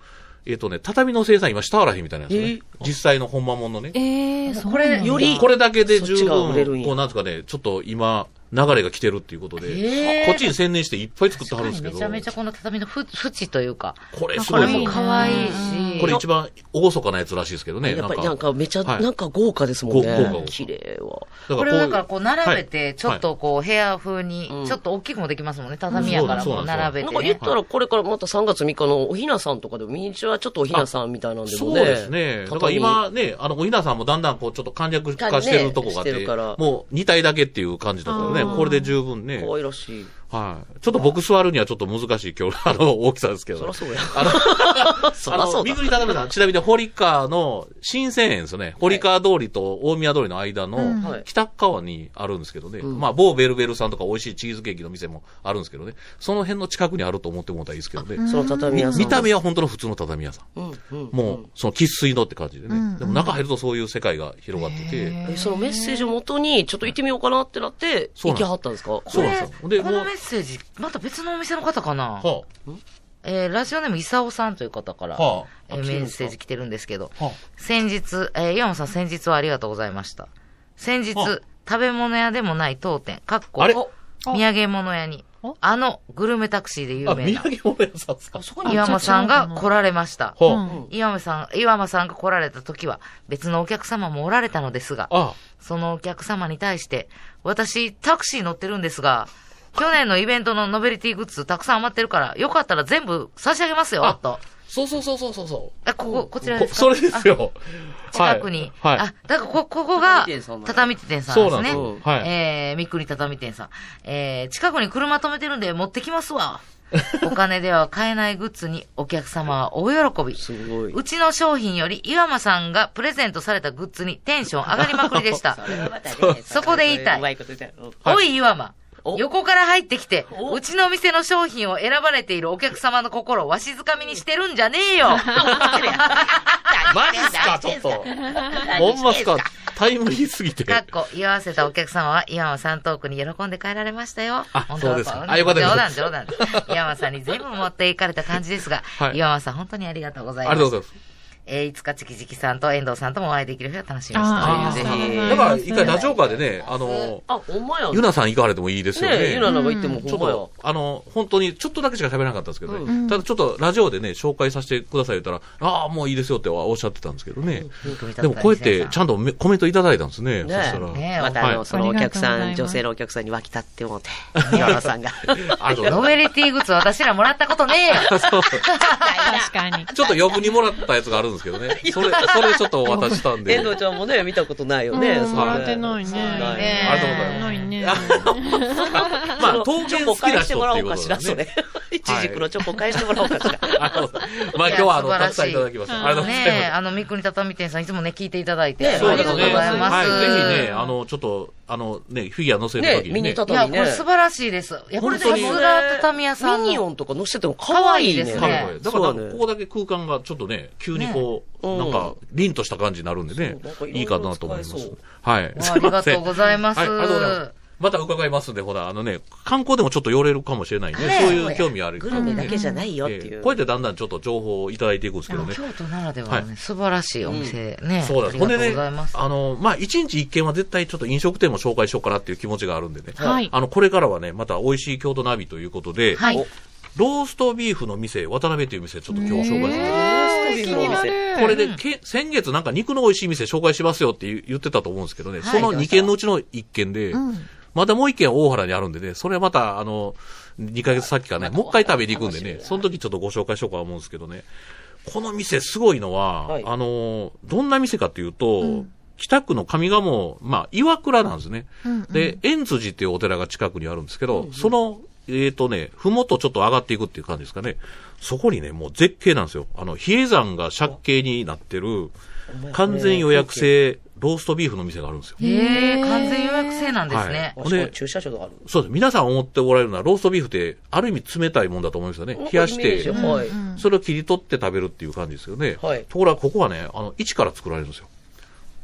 えっ、とね、畳の生産今したわらへんみたいなんですよね。実際の本間もんのね。えー、そうこれよりこれだけで十分、こうなんですかね、ちょっと今、流れが来てるっていうことで、こっちに専念していっぱい作ってはるんですけど、めちゃめちゃこの畳のふ縁というか、これすこれごいですよも可愛いし、これ一番厳かなやつらしいですけどね。やっぱりなんかめちゃ、はいなんか豪華ですもんね。豪華綺麗は。これをだからこう並べはいて、ちょっとこう部屋風にうん、ちょっと大きくもできますもんね。畳やからこう並べてねなんか言っ。たら、これからまた3月3日のおひなさんとかでも、ミニチュアちょっとおひなさんみたいなんでもね。そうですね。だから今ね、あの、おひなさんもだんだんこう、ちょっと簡略化してるとこがあって、もう2体だけっていう感じだからね、あーこれで十分ね。可愛らしい。はい。ちょっと僕座るにはちょっと難しい今日、あの、大きさですけど。そらそうや。あの、[laughs] そらそうだあの、水に頼めさん、ちなみに堀川の新鮮園ですよね。堀川通りと大宮通りの間のはい北側にあるんですけどね。うんまあ、某ベルベルさんとか美味しいチーズケーキの店もあるんですけどね。その辺の近くにあると思ってもらったらいいですけどね。その畳屋さん。見た目は本当の普通の畳屋さん。うん、うん。もう、その喫水のって感じでね。うんでも中入るとそういう世界が広がってて。えそのメッセージをもとに、ちょっと行ってみようかなってなって、行きはったんですか？そうなんですよでもうッセージ、また別のお店の方かな？はえーラジオネーム、いさおさんという方から、あ、はえーメッセージ来てるんですけど、あ、は先日、えー岩間さん先日はありがとうございました。先日、は食べ物屋でもない当店、かっこ、あれ？土産物屋にお、あのグルメタクシーで有あ。あ、名な土産物屋さんですか？そこに岩間さんが来られました。はうん。岩間さん、岩間さんが来られた時は、別のお客様もおられたのですが、あ。あ。そのお客様に対して、私、タクシー乗ってるんですが、去年のイベントのノベルティグッズたくさん余ってるから、よかったら全部差し上げますよ、あと。そうそうそうそうそうそえ、ここ、こちらう。ですか？こそれですよ。あ近くに。はい。はいあ、だからこ、ここが畳店さんですね。そうなんですよはいえー、みっくり畳店さん。えー、近くに車止めてるんで持ってきますわ。[laughs] お金では買えないグッズにお客様は大喜び。すごい。うちの商品より岩間さんがプレゼントされたグッズにテンション上がりまくりでした。そこで言いたいおい岩間。お横から入ってきてお、うちの店の商品を選ばれているお客様の心をわしづかみにしてるんじゃねえよ。[laughs] [laughs] マジっすか、ちょっと。ほんまっすか、タイムリーすぎて。かっこ、居合わせたお客様は、岩間さんトークに喜んで帰られましたよ。あ本当はそうですかんあよかったです冗談、冗談。岩間さんに全部持っていかれた感じですが、[laughs] はい岩間さん本当にありがとうございます。ありがとうございます。えーいつかチキチキさんと遠藤さんともお会いできる日を楽しみにしております。だから、一回ラジオカーでね、あの、あ、ほんまや。ゆなさん行かれてもいいですよね。ねゆななんか行ってもほんまや。あの、本当に、ちょっとだけしか喋らなかったんですけどね。うただちょっとラジオでね、紹介させてください言ったら、ああ、もういいですよっておっしゃってたんですけどね。でもこうやって、ちゃんとめコメントいただいたんですね。そねしたら。ねまたあの、はいそのお客さん、女性のお客さんに沸き立ってもうて、[laughs] 岩野さんが。あと、ノベリティグッズ私らもらったことねえよ。[laughs] そう [laughs] 確かに。ちょっと余分にもらったやつがあるんですけどね。[laughs] それ、それちょっとお渡ししたんで。遠藤ちゃんもね、見たことないよね。うんそれもらってないね。ねありがとうございますないね。[laughs] まあ、陶芸好きな返してもらおうかしら、それ。。いちじくのチョコ返してもらおうかしら。あのまあ今日はあの、たくさんいただきました。ありがとうございます。あの、三国畳店さんいつもね、聞いていただいて。ねありがとうございます。はい、ぜひね、あの、ちょっと、あの、ね、フィギュア載せるときね、ミニにね。いや、畳ね。これ素晴らしいです。いや、これ本当にさすが畳屋さんの。ミニオンとか乗せてても可愛いですねはいだから、ここだけ空間がちょっとね、急にこう、ねなんか、凛とした感じになるんでねいろいかなと思います。はい。わありがとうございますはい、ありがとうございます。また伺いますんで、ほら、あのね、観光でもちょっと寄れるかもしれないねそういう興味あるグルメだけじゃないよっていう。ええこうやってだんだんちょっと情報をいただいていくんですけどね。京都ならではね、素晴らしいお店ね。そうなんです。ほんでねありがとうございます、。あの、まあ、一日一軒は絶対ちょっと飲食店も紹介しようかなっていう気持ちがあるんでね。はいあの、これからはね、また美味しい京都ナビということで、はい。ローストビーフの店、渡辺という店、ちょっと今日紹介してえー気になる。これで、け先月なんか肉の美味しい店紹介しますよって言言ってたと思うんですけどね、はいその2軒のうちの1軒で、うんまだもう1軒は大原にあるんでね、それはまた、あの、2ヶ月先かね、もう一回食べに行くんでね、その時ちょっとご紹介しようかと思うんですけどね、この店すごいのは、はいあの、どんな店かっていうと、北区の上賀茂、まあ、岩倉なんですね。で、円辻っていうお寺が近くにあるんですけど、その、えっ、とね、ふもとちょっと上がっていくっていう感じですかね。そこにね、もう絶景なんですよ。あの、比叡山が借景になってる、完全予約制ローストビーフの店があるんですよ。へえ、完全予約制なんですね。あしかも駐車場がある。そうです。皆さん思っておられるのは、ローストビーフって、ある意味冷たいもんだと思いますよね。冷やして、はい。それを切り取って食べるっていう感じですよね。はいところが、ここはね、あの、一から作られるんですよ。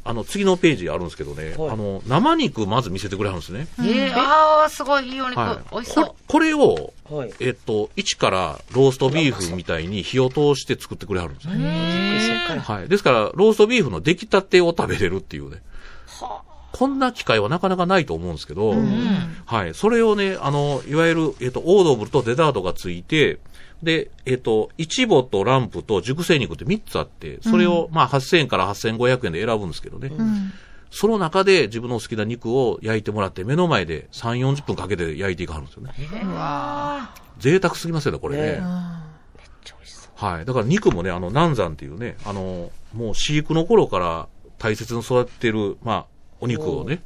あの、次のページあるんですけどね、はいあの、生肉まず見せてくれはるんですね。ええ、ああ、すごいいいお肉は。い。美味しそうこれ。これを、はい。えっと、一からローストビーフみたいに火を通して作ってくれはるんですよ。そっから。はい。ですから、ローストビーフの出来たてを食べれるっていうね。こんな機会はなかなかないと思うんですけど、はい。それをね、あの、いわゆる、えっ、と、オードブルとデザートがついて、で、えっ、と、イチボとランプと熟成肉って3つあって、それを、まあ、8000円から8500円で選ぶんですけどね。その中で自分の好きな肉を焼いてもらって、目の前で3、40分かけて焼いていかはるんですよね。贅沢すぎますよね、これね。ねめっちゃ美味しそう。はい。だから肉もね、あの、南山っていうね、あの、もう飼育の頃から大切に育ててる、まあ、お肉をね、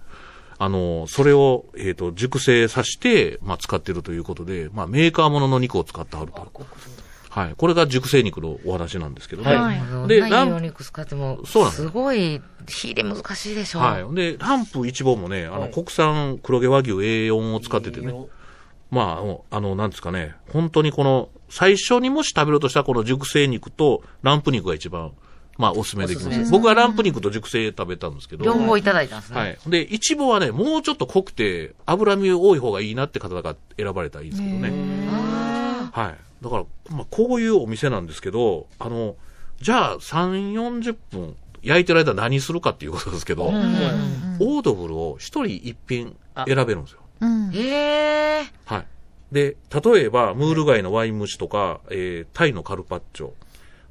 あの、それを、えっ、と、熟成させて、まあ、使ってるということで、まあ、メーカーものの肉を使ってはると。はい。これが熟成肉のお話なんですけどね。はいで、ランお肉使っても、そうなんですすごい、火入れ難しいでしょ。はい。で、ランプ一本もね、あの、はい国産黒毛和牛 A4 を使っててね、まああの、あの、なんですかね、本当にこの、最初にもし食べるとしたらこの熟成肉とランプ肉が一番、まあおすすめできます。おす僕はランプ肉と熟成食べたんですけど、両方いただいたんですね。はい。で、イチボはね、もうちょっと濃くて、脂身多い方がいいなって方が選ばれたらいいんですけどね。はい。だから、まあ、こういうお店なんですけど、あの、じゃあ、3、40分焼いてる間何するかっていうことですけど、オードブルを一人一品選べるんですよ。うん。へえ。はい。で、例えば、ムール貝のワイン蒸しとか、えー、タイのカルパッチョ、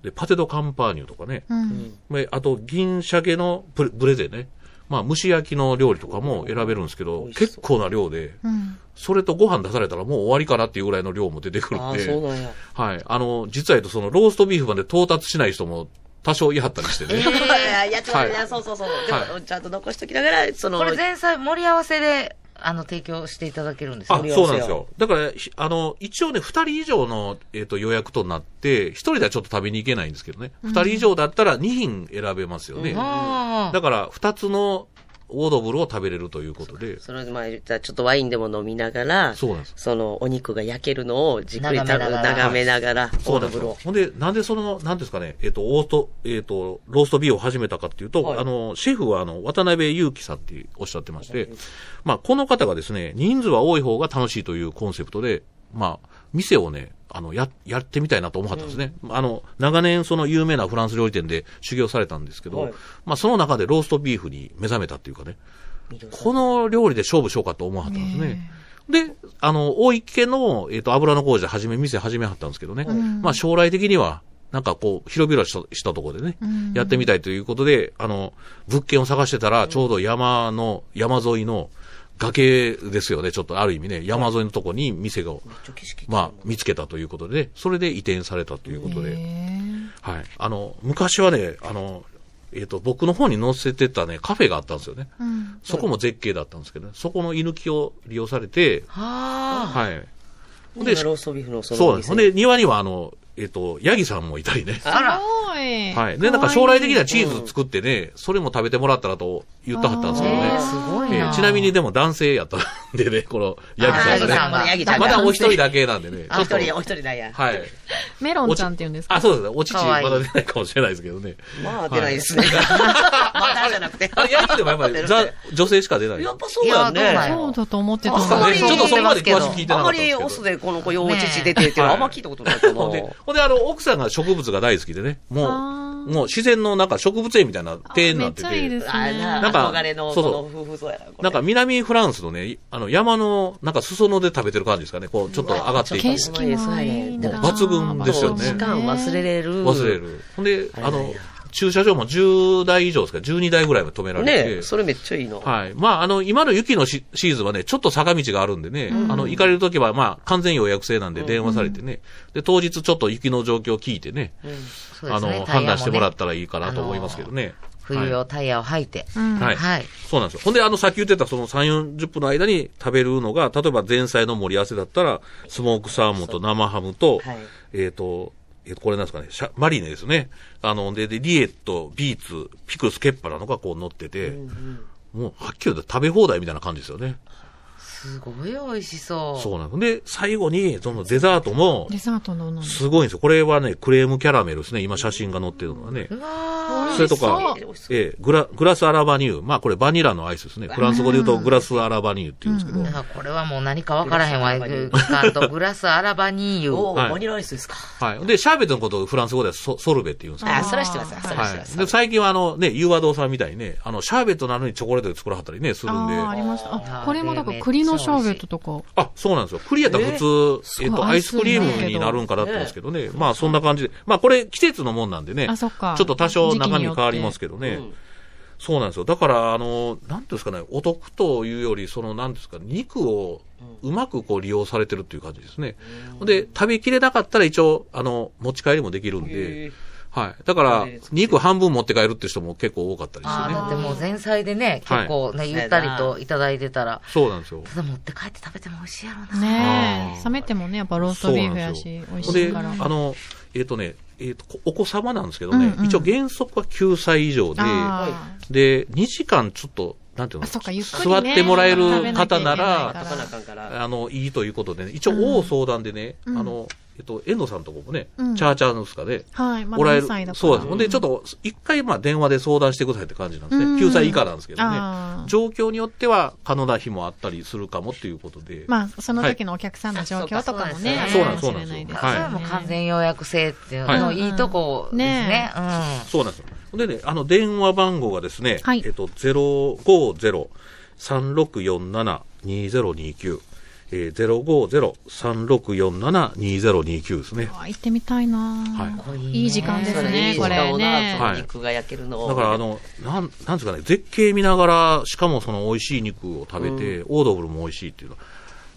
で、パテドカンパーニュとかね、うん。であと、銀鮭のブレブレゼね。まあ、蒸し焼きの料理とかも選べるんですけど、結構な量で、うん。それとご飯出されたらもう終わりかなっていうぐらいの量も出てくるああ、んで、そうなんや。はい。あの、実は言うとそのローストビーフまで到達しない人も多少いはったりしてね。[laughs] いや、やっちまうね、はいそうそうそう。ではも、ちゃんと残しときながら、その、これ前菜盛り合わせで、あの、提供していただけるんですあよ。そうなんですよ。だから、ひあの、一応ね、二人以上の、えっ、と、予約となって、一人ではちょっと食べに行けないんですけどね。二、人以上だったら二品選べますよね。あだから、二つのオードブルを食べれるということで、その、まあ、じゃあちょっとワインでも飲みながら、そうなんです。その、お肉が焼けるのをじっくり眺めながら。眺めながら、オードブルを。ほんで、なんでその、なんですかね、えっ、と、オート、えっ、と、ローストビーフを始めたかっていうと、はい。あの、シェフはあの、渡辺祐樹さんっておっしゃってまして、まあ、この方がですね、人数は多い方が楽しいというコンセプトで、まあ、店をね、あの、や、やってみたいなと思ったんですね。あの、長年その有名なフランス料理店で修行されたんですけど、はい。まあその中でローストビーフに目覚めたっていうかね、この料理で勝負しようかと思わはったんですね。で、あの、大池の、えっ、と、油の工事で始め、店始めはったんですけどね。まあ将来的には、なんかこう、広々したしたところでね、やってみたいということで、あの、物件を探してたら、ちょうど山の、山沿いの崖ですよね、ちょっとある意味ね、山沿いのとこに店が、まあ、見つけたということで、それで移転されたということで、はい。あの、昔はね、あの、えっ、と、僕の方に載せてたね、カフェがあったんですよね。そこも絶景だったんですけどね、そこの居抜きを利用されて、はい。で、ローストビーフのそのそうなんです。ほんで、で、庭にはあの、えっ、と、ヤギさんもいたりね。あら。ごい。はい。で、なんか将来的にはチーズ作ってね、それも食べてもらったらと言ってはったんですけどねえー、。すごいな。えーちなみにでも男性やったんでね、このヤギさんがね。がヤギちゃんがまだお一人だけなんでね。お一人、お一人なんや。はい。メロンちゃんって言うんですか？あ、そうですね。お乳まだ出ないかもしれないですけどね。まあ、出ないですね。まだじゃなくて。あれ、ヤギでもやっぱり、[laughs] ザ、女性しか出ない。やっぱそうだね。やそうだと思ってたあそうのねちょっとそこまで詳しく聞いてなあんまりかったんですけど。オスでこの子、幼稚児出てっていうのはあんま聞いたことないかな。ほんで、ほんで、あの、奥さんが植物が大好きでね、もあう、ーもう自然のなんか植物園みたいな庭園になってて、めっちゃいいですね。あななんか憧れの、そうそうな。んか南フランスのね、あの山の、なんか裾野で食べてる感じですかね、こう、ちょっと上がっていく。景色もいいんだ。もう抜群ですよね時間忘れれる。忘れる。ほんで、あの駐車場も10台以上ですか、12台ぐらいまで止められて。ねそれめっちゃいいな。はい。まあ、あの、今の雪のシシーズンはね、ちょっと坂道があるんでね、あの、行かれるときは、まあ、完全予約制なんで電話されてね、で、当日ちょっと雪の状況を聞いてね、あの、そうですね。判断してもらったらいいかなと思いますけどね。冬はい用タイヤを履いて。うんはい。はい。そうなんですよ。ほんで、あの、さっき言ってたその3、40分の間に食べるのが、例えば前菜の盛り合わせだったら、スモークサーモンと生ハムと、はいえっ、と、えーと、これなんですかね、シャマリネですね。あの、で、で、リエット、ビーツ、ピクルス、ケッパラのがこう乗ってて、もう、はっきり言って食べ放題みたいな感じですよね。すごい美味しそう。そうなんで最後に、そのデザートも、デザートのすごいんですよ。これはね、クレームキャラメルですね。今写真が載ってるのがね。うわそれとかええグラ、グラスアラバニュー。まあこれバニラのアイスですね。フランス語で言うとグラスアラバニューって言うんですけど。ーなんかこれはもう何かわからへんわ。グラスアラバニーユ。おバニラアイスですか。はい。で、シャーベットのことをフランス語ではソソルベって言うんですけど。あ、それは知ってます。それは知ってます。はい。で、最近はあのね、ユーワドーさんみたいにね、あの、シャーベットなのにチョコレートで作らはったりね、するんで。ああ、ありました。あこれもだから栗のシャーベットとか。あ、そうなんですよ。栗やったら普通、えっと、アイスアイスクリームになるんかなって思うんですけどね。まあ、そんな感じで。まあ、これ、季節のもんなんでね。あそっかちょっと多少中身変わりますけどね。そうなんですよ。だから、あの、なんていうんですかね、お得というより、その、なんですか、肉をうまくこう利用されてるっていう感じですね。で、食べきれなかったら一応、あの、持ち帰りもできるんへでー、はい。だから肉半分持って帰るって人も結構多かったですああ、よね。だってもう前菜でね、結構ね、ゆったりといただいてたら、そうなんですよ。ただ持って帰って食べても美味しいやろうな。ね冷めてもね、やっぱローストビーフやし、美味しいで、から。あの、えっ、とね、えっ、と、こお子様なんですけどね、うんうん。一応原則は9歳以上で、あで、2時間ちょっと、なんていうのあそっかゆっくりね座ってもらえる方な食べなないら。あの、いいということでね、一応、大相談でね、うん。あの、えっと、遠藤さんとこもね、うんチャーチャーのすかで、はい。まだおられ2歳だ。そうです。ほんで、ちょっと、一回、まあ、電話で相談してくださいって感じなんですね。うん9歳以下なんですけどね状況によっては、可能な日もあったりするかもっていうことで。まあ、その時のお客さんの状況とかもね、そうなんですかもしれないですはいそれはもう完全予約制っていうはいのいいとこですね。そうなんですよ。でね、あの、電話番号がですね、はいえっと、050-3647-2029。えー、050-3647-2029ですね。あ行ってみたいなはいうん。いい時間ですね、これね。その肉が焼けるのをだから、あの、なん、なんですかね、絶景見ながら、しかもその美味しい肉を食べて、オードブルも美味しいっていうのは、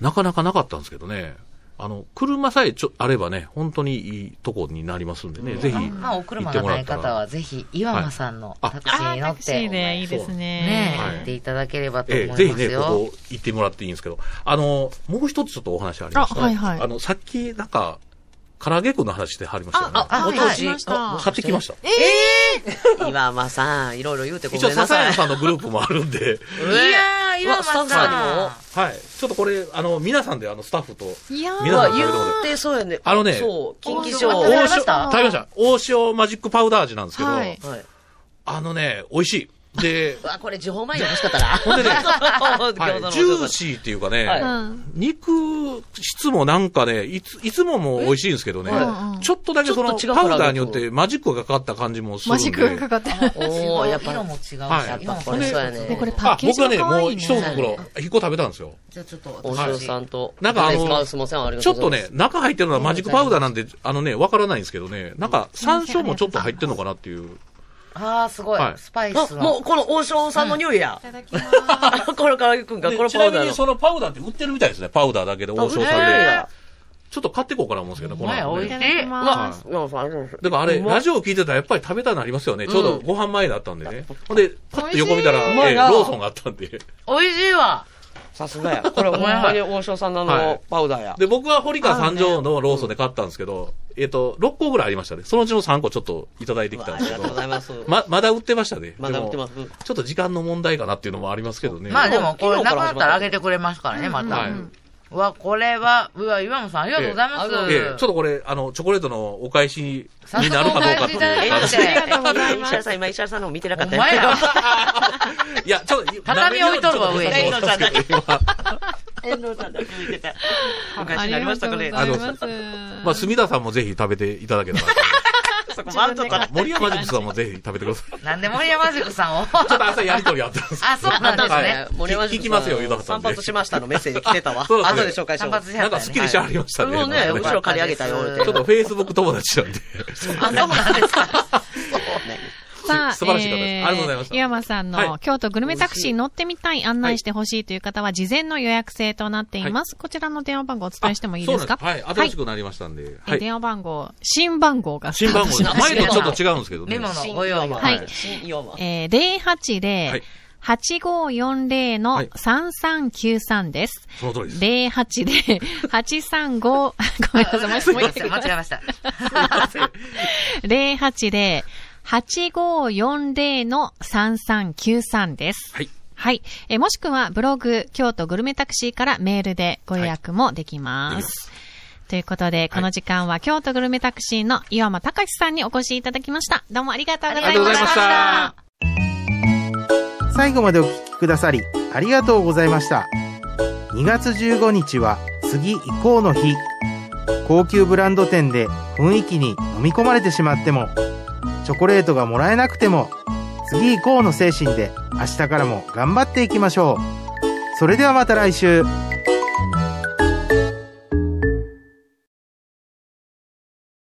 なかなかなかったんですけどね。あの、車さえちょ、あればね、本当にいいとこになりますんでね、ぜひ、うん。まあ、お行車がない。方は、ぜひ、岩間さんのはいタクシーに乗って、タクシーでいいですねね。はい行っていただければとええ、思いぜひね、ますよ。ここ行ってもらっていいんですけど、あの、もう一つちょっとお話ありました。あはいはいあの、さっき、なんか、唐揚げくんの話してはりましたよね。あ、あ、はいはい、しました。買ってきました。岩間さん、いろいろ言うてご一応、めんなさい。笹山さんのグループもあるんで、[laughs] いやー、岩間うわスタッフささんにもん。はい。ちょっとこれ、あの、皆さんで、あの、スタッフと、いやー皆さん言ってそうやね。あのねそう、近畿お上。食べました食べました。大塩マジックパウダー味なんですけど、はいはい。あのね、美味しい。で、[laughs] うわ、これ、地方前に欲しかったな。[laughs] ほんでね [laughs] はい、のジューシーっていうかね、はいうん。肉質もなんかね、いつ、いつもも美味しいんですけどね、ちょっとだけその、パウダーによってマジックがかかった感じもするんで。マジックがかかってる。おー、やっぱ色も違うし、はいやっぱこれそうやね。でこれパッあケー、ジ僕はね、もう。一袋、一個食べたんですよ。じゃあちょっとお私、塩さんと、なんかあのちょっとね中入ってるのはマジックパウダーなんで、あのね、わからないんですけどね、なんか山椒もちょっと入ってるのかなっていう。ああ、すごいはい。スパイあスの。もう、この王将さんの匂いやい。ただきます。[laughs] これから行くんか、でこれちなみにパウダーの。そのパウダーって売ってるみたいですね、パウダーだけで王将さんでや。ちょっと買ってこうかな思うんですけどね、この後ねお前美味しいまありがとうございますだからあれ、ラジオ聞いてたらやっぱり食べたくなりますよね。ちょうどご飯前だったんでね。ほんで、パッと横見たら、美味しいうまいなええローソンがあったんで。美味しいわ。さすがや。これほんまに王将さんのの、パウダーや。で、僕は堀川三条のローソンで買ったんですけど、えっと、6個ぐらいありましたね。そのうちの3個ちょっといただいてきたんですけどありがとうご。ざいます。ま、まだ売ってましたね。まだ売ってます？ちょっと時間の問題かなっていうのもありますけどね。まあでも、これなくなったらあげてくれますからね、また。はいうわ、これは、うわ、岩本さんありがとうございます。えええ、ちょっとこれ、あの、チョコレートのお返しになるかどうかっていうありがとうございます。石原さん、今石原さんのも見てなかったお前や。いや、ちょっと、畳置いとるわ上に遠藤さんだけ見てた。お返しありになりまがとうございしたかね。ます。まあ、隅田さんもぜひ食べていただけたら。そこ満足かな。森山塾さんもぜひ食べてください。なんで森山塾さんを？[laughs] ちょっと朝やりとりあったんですあ、そうなんですはねい。森山塾聞きますよゆだかさんで散髪しましたのメッセージ来てたわ。そうですね後で紹介し散ます。なん髪しはったよね。かスッキリしはりましたね。もうね、後ろ借り上げたよ。ちょっとフェイスブック友達なんで。あ、そうなんですか。さあ、素晴らしい方です、えー、ありがとうございますた。岩さんの、はい、京都グルメタクシー乗ってみたい、案内してほしいという方は、事前の予約制となっています。はい、こちらの電話番号お伝えしてもいいですか？はい、新しくなりましたんで。はい、電話番号、新番号が新番号前とちょっと違うんですけどね。メモのは。はい。えー、080、8540-3393です。その通りです。08で、[laughs] 835、ごめんなさい、もう一回。間違えました。[laughs] [laughs] 08で、8540-3393です。はい。はい。えもしくはブログ、京都グルメタクシーからメールでご予約もできます。はいということで、この時間は京都グルメタクシーの岩間隆さんにお越しいただきました。どうもありがとうございました。最後までお聞きくださり、ありがとうございました。2月15日は次以降の日。高級ブランド店で雰囲気に飲み込まれてしまっても、チョコレートがもらえなくても次以降の精神で明日からも頑張っていきましょう。それではまた来週。